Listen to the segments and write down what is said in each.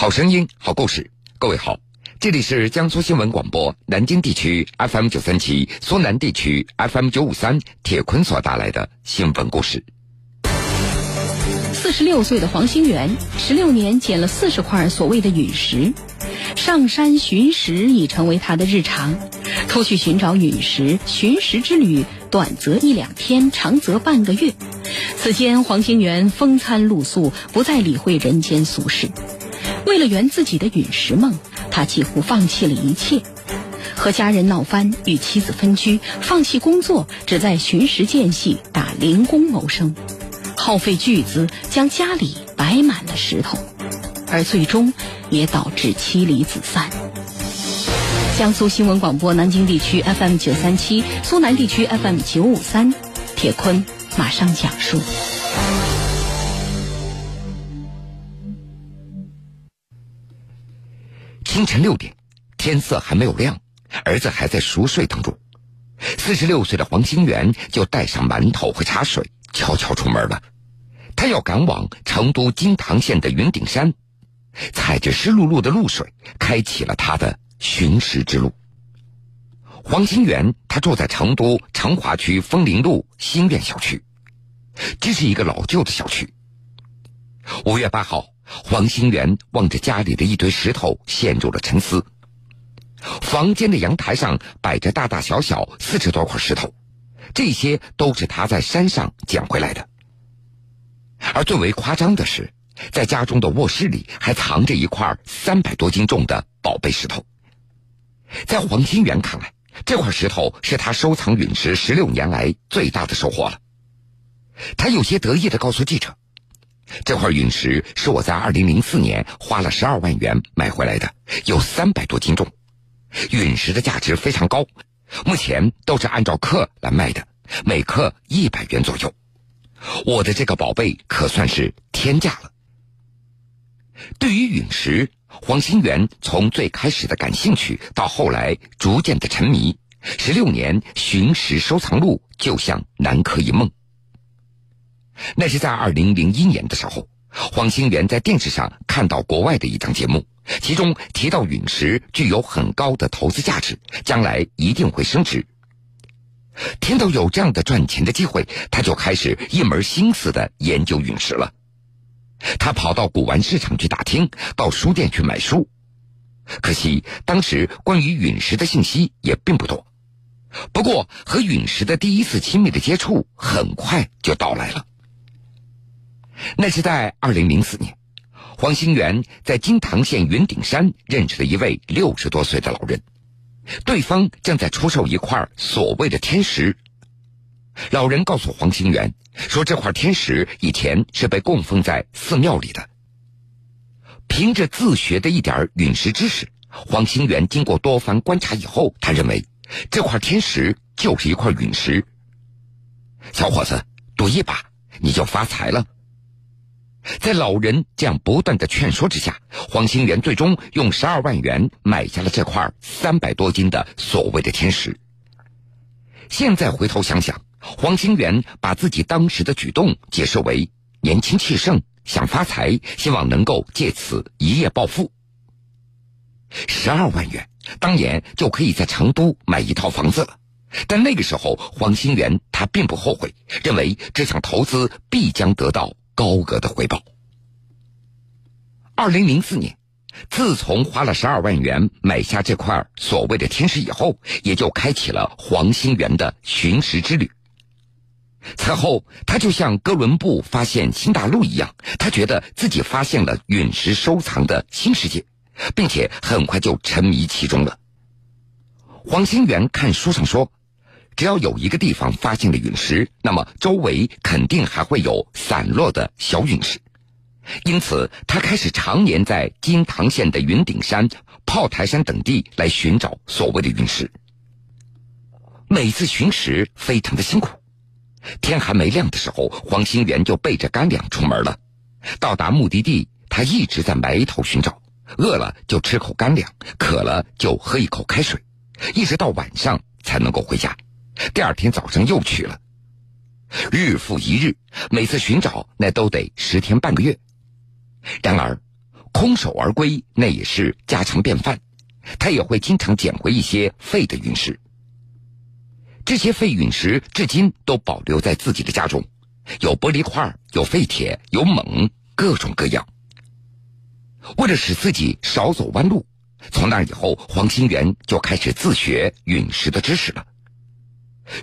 好声音，好故事。各位好，这里是江苏新闻广播南京地区 FM 九三七、苏南地区 FM 九五三。铁坤所带来的新闻故事。四十六岁的黄兴元，十六年捡了四十块所谓的陨石，上山寻石已成为他的日常。偷去寻找陨石，寻石之旅短则一两天，长则半个月。此间，黄兴元风餐露宿，不再理会人间俗事。为了圆自己的陨石梦，他几乎放弃了一切，和家人闹翻，与妻子分居，放弃工作，只在寻石间隙打零工谋生，耗费巨资将家里摆满了石头，而最终也导致妻离子散。江苏新闻广播南京地区 FM 九三七，苏南地区 FM 九五三，铁坤马上讲述。清晨六点，天色还没有亮，儿子还在熟睡当中。四十六岁的黄兴元就带上馒头和茶水，悄悄出门了。他要赶往成都金堂县的云顶山，踩着湿漉漉的露水，开启了他的寻石之路。黄兴元他住在成都成华区枫林路新苑小区，这是一个老旧的小区。五月八号。黄兴元望着家里的一堆石头，陷入了沉思。房间的阳台上摆着大大小小四十多块石头，这些都是他在山上捡回来的。而最为夸张的是，在家中的卧室里还藏着一块三百多斤重的宝贝石头。在黄兴元看来，这块石头是他收藏陨石十六年来最大的收获了。他有些得意的告诉记者。这块陨石是我在二零零四年花了十二万元买回来的，有三百多斤重。陨石的价值非常高，目前都是按照克来卖的，每克一百元左右。我的这个宝贝可算是天价了。对于陨石，黄新元从最开始的感兴趣，到后来逐渐的沉迷，十六年寻石收藏路就像南柯一梦。那是在二零零一年的时候，黄兴元在电视上看到国外的一档节目，其中提到陨石具有很高的投资价值，将来一定会升值。听到有这样的赚钱的机会，他就开始一门心思的研究陨石了。他跑到古玩市场去打听，到书店去买书，可惜当时关于陨石的信息也并不多。不过和陨石的第一次亲密的接触很快就到来了。那是在二零零四年，黄兴元在金堂县云顶山认识了一位六十多岁的老人，对方正在出售一块所谓的天石。老人告诉黄兴元说，这块天石以前是被供奉在寺庙里的。凭着自学的一点陨石知识，黄兴元经过多番观察以后，他认为这块天石就是一块陨石。小伙子，赌一把，你就发财了。在老人这样不断的劝说之下，黄兴元最终用十二万元买下了这块三百多斤的所谓的天石。现在回头想想，黄兴元把自己当时的举动解释为年轻气盛，想发财，希望能够借此一夜暴富。十二万元当年就可以在成都买一套房子了，但那个时候黄兴元他并不后悔，认为这项投资必将得到。高额的回报。二零零四年，自从花了十二万元买下这块所谓的天石以后，也就开启了黄兴元的寻石之旅。此后，他就像哥伦布发现新大陆一样，他觉得自己发现了陨石收藏的新世界，并且很快就沉迷其中了。黄兴元看书上说。只要有一个地方发现了陨石，那么周围肯定还会有散落的小陨石，因此他开始常年在金堂县的云顶山、炮台山等地来寻找所谓的陨石。每次寻石非常的辛苦，天还没亮的时候，黄兴元就背着干粮出门了。到达目的地，他一直在埋头寻找，饿了就吃口干粮，渴了就喝一口开水，一直到晚上才能够回家。第二天早上又去了，日复一日，每次寻找那都得十天半个月。然而，空手而归那也是家常便饭。他也会经常捡回一些废的陨石。这些废陨石至今都保留在自己的家中，有玻璃块，有废铁，有锰，各种各样。为了使自己少走弯路，从那以后，黄兴元就开始自学陨石的知识了。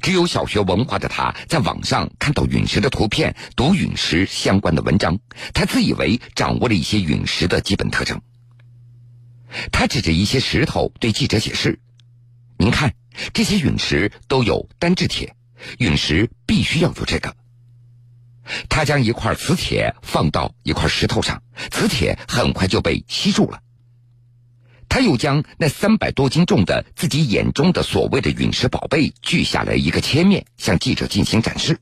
只有小学文化的他，在网上看到陨石的图片，读陨石相关的文章，他自以为掌握了一些陨石的基本特征。他指着一些石头对记者解释：“您看，这些陨石都有单质铁，陨石必须要有这个。”他将一块磁铁放到一块石头上，磁铁很快就被吸住了。他又将那三百多斤重的自己眼中的所谓的陨石宝贝锯下来一个切面，向记者进行展示。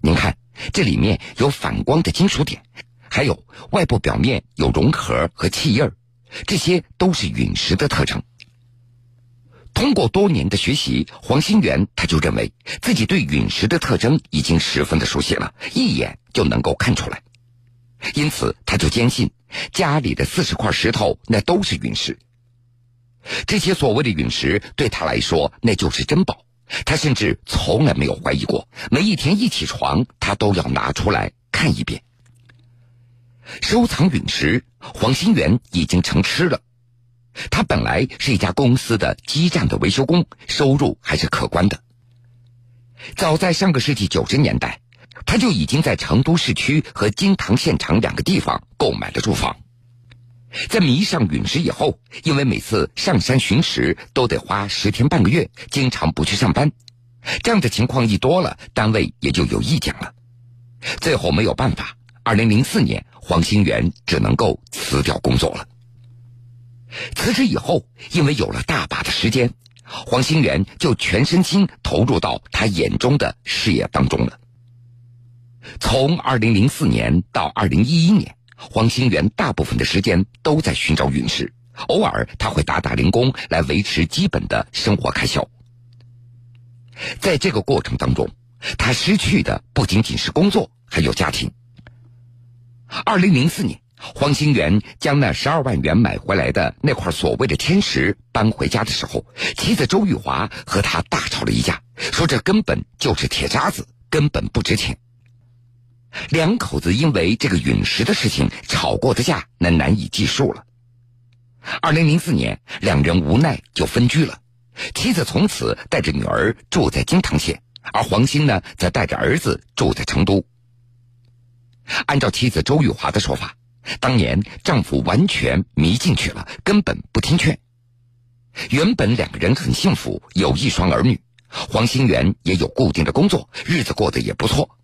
您看，这里面有反光的金属点，还有外部表面有融壳和气印儿。这些都是陨石的特征。通过多年的学习，黄新元他就认为自己对陨石的特征已经十分的熟悉了，一眼就能够看出来。因此，他就坚信家里的四十块石头那都是陨石。这些所谓的陨石对他来说那就是珍宝，他甚至从来没有怀疑过。每一天一起床，他都要拿出来看一遍。收藏陨石，黄新元已经成痴了。他本来是一家公司的基站的维修工，收入还是可观的。早在上个世纪九十年代，他就已经在成都市区和金堂县城两个地方购买了住房。在迷上陨石以后，因为每次上山寻石都得花十天半个月，经常不去上班。这样的情况一多了，单位也就有意见了。最后没有办法，二零零四年。黄兴元只能够辞掉工作了。辞职以后，因为有了大把的时间，黄兴元就全身心投入到他眼中的事业当中了。从二零零四年到二零一一年，黄兴元大部分的时间都在寻找陨石，偶尔他会打打零工来维持基本的生活开销。在这个过程当中，他失去的不仅仅是工作，还有家庭。二零零四年，黄兴元将那十二万元买回来的那块所谓的天石搬回家的时候，妻子周玉华和他大吵了一架，说这根本就是铁渣子，根本不值钱。两口子因为这个陨石的事情吵过的架，那难以计数了。二零零四年，两人无奈就分居了，妻子从此带着女儿住在金堂县，而黄兴呢，则带着儿子住在成都。按照妻子周玉华的说法，当年丈夫完全迷进去了，根本不听劝。原本两个人很幸福，有一双儿女，黄兴元也有固定的工作，日子过得也不错。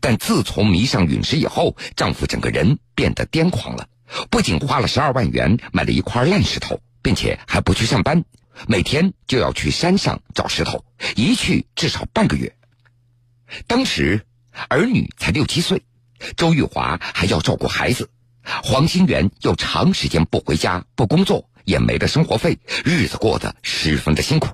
但自从迷上陨石以后，丈夫整个人变得癫狂了，不仅花了十二万元买了一块烂石头，并且还不去上班，每天就要去山上找石头，一去至少半个月。当时儿女才六七岁。周玉华还要照顾孩子，黄新元又长时间不回家、不工作，也没了生活费，日子过得十分的辛苦。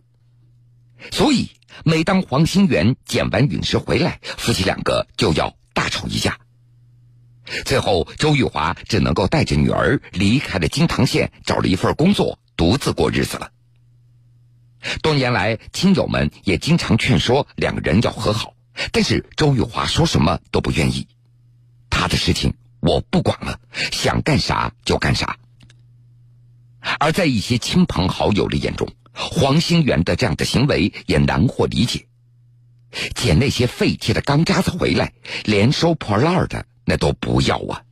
所以，每当黄新元捡完陨石回来，夫妻两个就要大吵一架。最后，周玉华只能够带着女儿离开了金堂县，找了一份工作，独自过日子了。多年来，亲友们也经常劝说两个人要和好，但是周玉华说什么都不愿意。他的事情我不管了，想干啥就干啥。而在一些亲朋好友的眼中，黄兴元的这样的行为也难获理解。捡那些废弃的钢渣子回来，连收破烂的那都不要啊！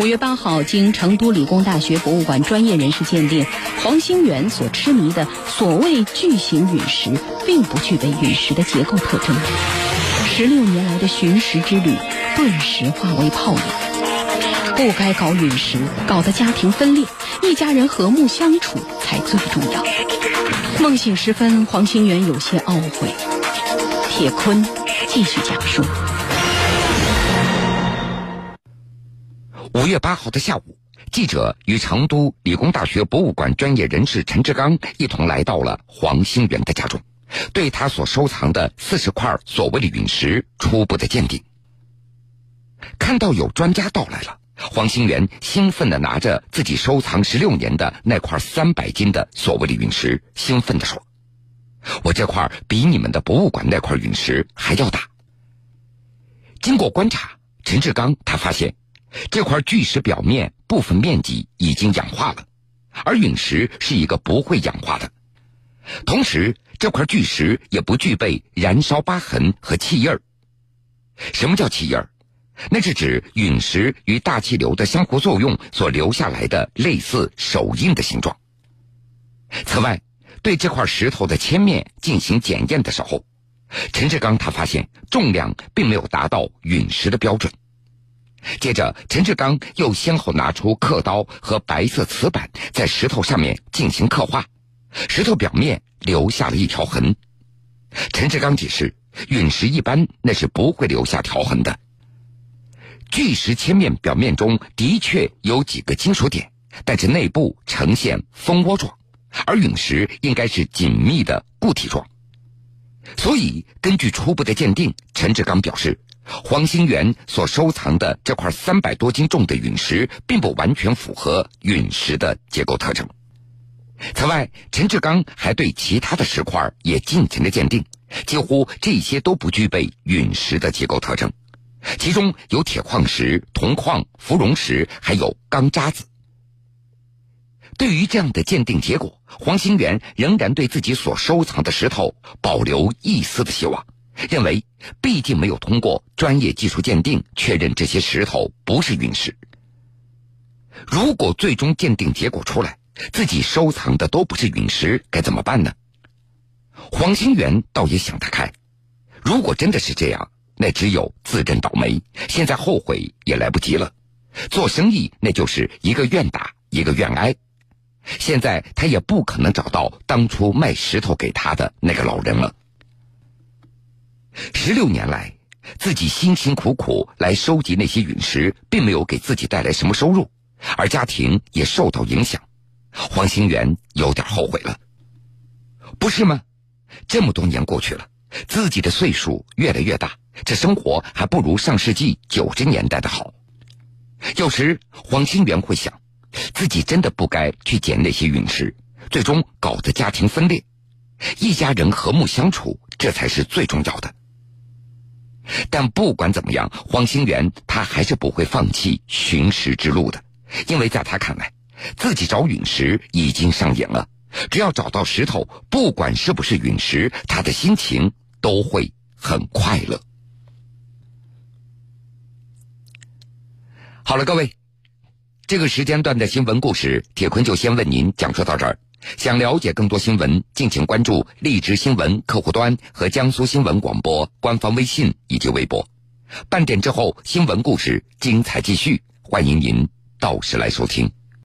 五月八号，经成都理工大学博物馆专业人士鉴定，黄兴元所痴迷的所谓巨型陨石，并不具备陨石的结构特征。十六年来的寻石之旅，顿时化为泡影。不该搞陨石，搞得家庭分裂，一家人和睦相处才最重要。梦醒时分，黄兴元有些懊悔。铁坤继续讲述。五月八号的下午，记者与成都理工大学博物馆专业人士陈志刚一同来到了黄兴元的家中。对他所收藏的四十块所谓的陨石初步的鉴定，看到有专家到来了，黄兴元兴奋地拿着自己收藏十六年的那块三百斤的所谓的陨石，兴奋地说：“我这块比你们的博物馆那块陨石还要大。”经过观察，陈志刚他发现，这块巨石表面部分面积已经氧化了，而陨石是一个不会氧化的。同时，这块巨石也不具备燃烧疤痕和气印儿。什么叫气印儿？那是指陨石与大气流的相互作用所留下来的类似手印的形状。此外，对这块石头的切面进行检验的时候，陈志刚他发现重量并没有达到陨石的标准。接着，陈志刚又先后拿出刻刀和白色瓷板，在石头上面进行刻画，石头表面留下了一条痕。陈志刚解释，陨石一般那是不会留下条痕的。巨石切面表面中的确有几个金属点，但是内部呈现蜂窝状，而陨石应该是紧密的固体状。所以，根据初步的鉴定，陈志刚表示，黄兴元所收藏的这块三百多斤重的陨石，并不完全符合陨石的结构特征。此外，陈志刚还对其他的石块也进行了鉴定，几乎这些都不具备陨石的结构特征。其中有铁矿石、铜矿、芙蓉石，还有钢渣子。对于这样的鉴定结果，黄兴元仍然对自己所收藏的石头保留一丝的希望，认为毕竟没有通过专业技术鉴定确认这些石头不是陨石。如果最终鉴定结果出来，自己收藏的都不是陨石，该怎么办呢？黄兴元倒也想得开，如果真的是这样。那只有自认倒霉，现在后悔也来不及了。做生意那就是一个愿打一个愿挨，现在他也不可能找到当初卖石头给他的那个老人了。十六年来，自己辛辛苦苦来收集那些陨石，并没有给自己带来什么收入，而家庭也受到影响。黄兴元有点后悔了，不是吗？这么多年过去了，自己的岁数越来越大。这生活还不如上世纪九十年代的好。有时黄兴元会想，自己真的不该去捡那些陨石，最终搞得家庭分裂。一家人和睦相处，这才是最重要的。但不管怎么样，黄兴元他还是不会放弃寻石之路的，因为在他看来，自己找陨石已经上瘾了。只要找到石头，不管是不是陨石，他的心情都会很快乐。好了，各位，这个时间段的新闻故事，铁坤就先为您讲述到这儿。想了解更多新闻，敬请关注荔枝新闻客户端和江苏新闻广播官方微信以及微博。半点之后，新闻故事精彩继续，欢迎您到时来收听。